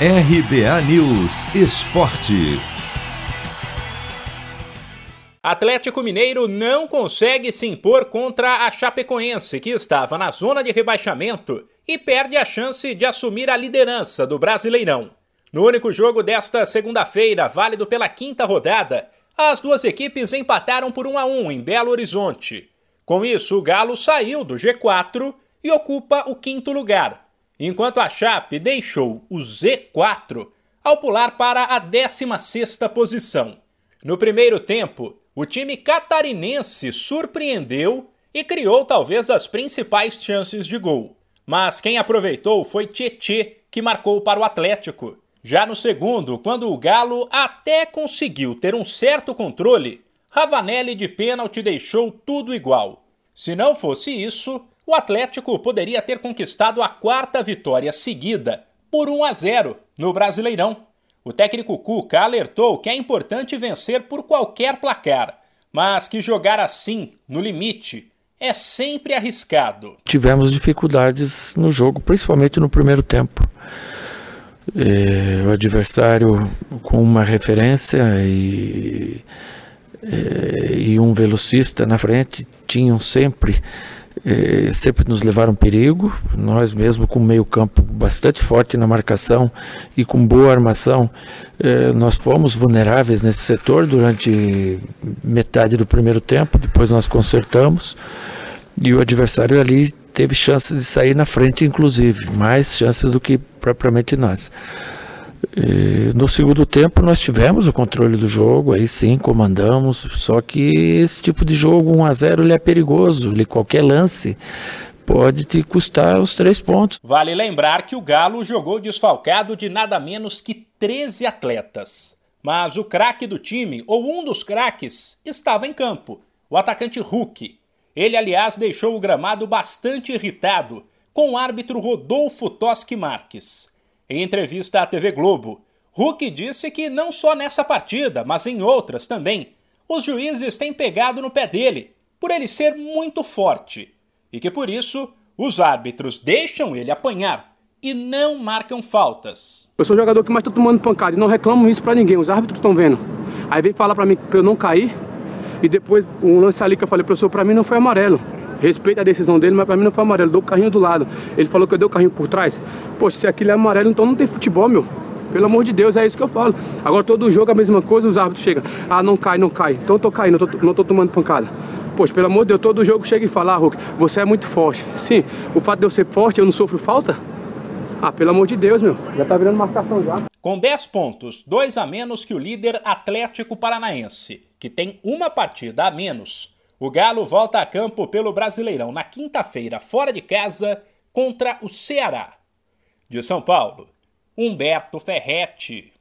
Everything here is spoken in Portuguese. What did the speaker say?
RBA News Esporte. Atlético Mineiro não consegue se impor contra a Chapecoense, que estava na zona de rebaixamento e perde a chance de assumir a liderança do Brasileirão. No único jogo desta segunda-feira, válido pela quinta rodada, as duas equipes empataram por 1 a 1 em Belo Horizonte. Com isso, o Galo saiu do G4 e ocupa o quinto lugar, enquanto a Chape deixou o Z4 ao pular para a 16ª posição. No primeiro tempo, o time catarinense surpreendeu e criou talvez as principais chances de gol. Mas quem aproveitou foi Tietê, que marcou para o Atlético. Já no segundo, quando o Galo até conseguiu ter um certo controle, Ravanelli de pênalti deixou tudo igual. Se não fosse isso, o Atlético poderia ter conquistado a quarta vitória seguida por 1 a 0 no Brasileirão. O técnico Cuca alertou que é importante vencer por qualquer placar, mas que jogar assim, no limite, é sempre arriscado. Tivemos dificuldades no jogo, principalmente no primeiro tempo. É, o adversário com uma referência e, é, e um velocista na frente tinham sempre é, sempre nos levaram perigo. Nós mesmo com meio campo bastante forte na marcação e com boa armação, é, nós fomos vulneráveis nesse setor durante metade do primeiro tempo. Depois nós consertamos e o adversário ali teve chance de sair na frente, inclusive, mais chances do que propriamente nós. No segundo tempo nós tivemos o controle do jogo, aí sim comandamos, só que esse tipo de jogo 1 a 0 ele é perigoso, ele qualquer lance pode te custar os três pontos. Vale lembrar que o Galo jogou desfalcado de nada menos que 13 atletas. Mas o craque do time, ou um dos craques, estava em campo, o atacante Hulk. Ele, aliás, deixou o gramado bastante irritado com o árbitro Rodolfo Toschi Marques. Em entrevista à TV Globo, Huck disse que não só nessa partida, mas em outras também, os juízes têm pegado no pé dele, por ele ser muito forte, e que por isso os árbitros deixam ele apanhar e não marcam faltas. Eu sou o jogador que mais está tomando pancada e não reclamo isso para ninguém, os árbitros estão vendo. Aí vem falar para mim para eu não cair e depois um lance ali que eu falei, professor, para mim não foi amarelo. Respeito a decisão dele, mas pra mim não foi amarelo. Dou o carrinho do lado. Ele falou que eu dei o carrinho por trás. Poxa, se aquilo é amarelo, então não tem futebol, meu. Pelo amor de Deus, é isso que eu falo. Agora todo jogo é a mesma coisa, os árbitros chegam. Ah, não cai, não cai. Então eu tô caindo, tô, não tô tomando pancada. Poxa, pelo amor de Deus, todo jogo chega e fala, ah, Hulk, você é muito forte. Sim, o fato de eu ser forte, eu não sofro falta? Ah, pelo amor de Deus, meu. Já tá virando marcação já. Com 10 pontos, dois a menos que o líder Atlético Paranaense, que tem uma partida a menos, o Galo volta a campo pelo Brasileirão na quinta-feira, fora de casa, contra o Ceará. De São Paulo, Humberto Ferretti.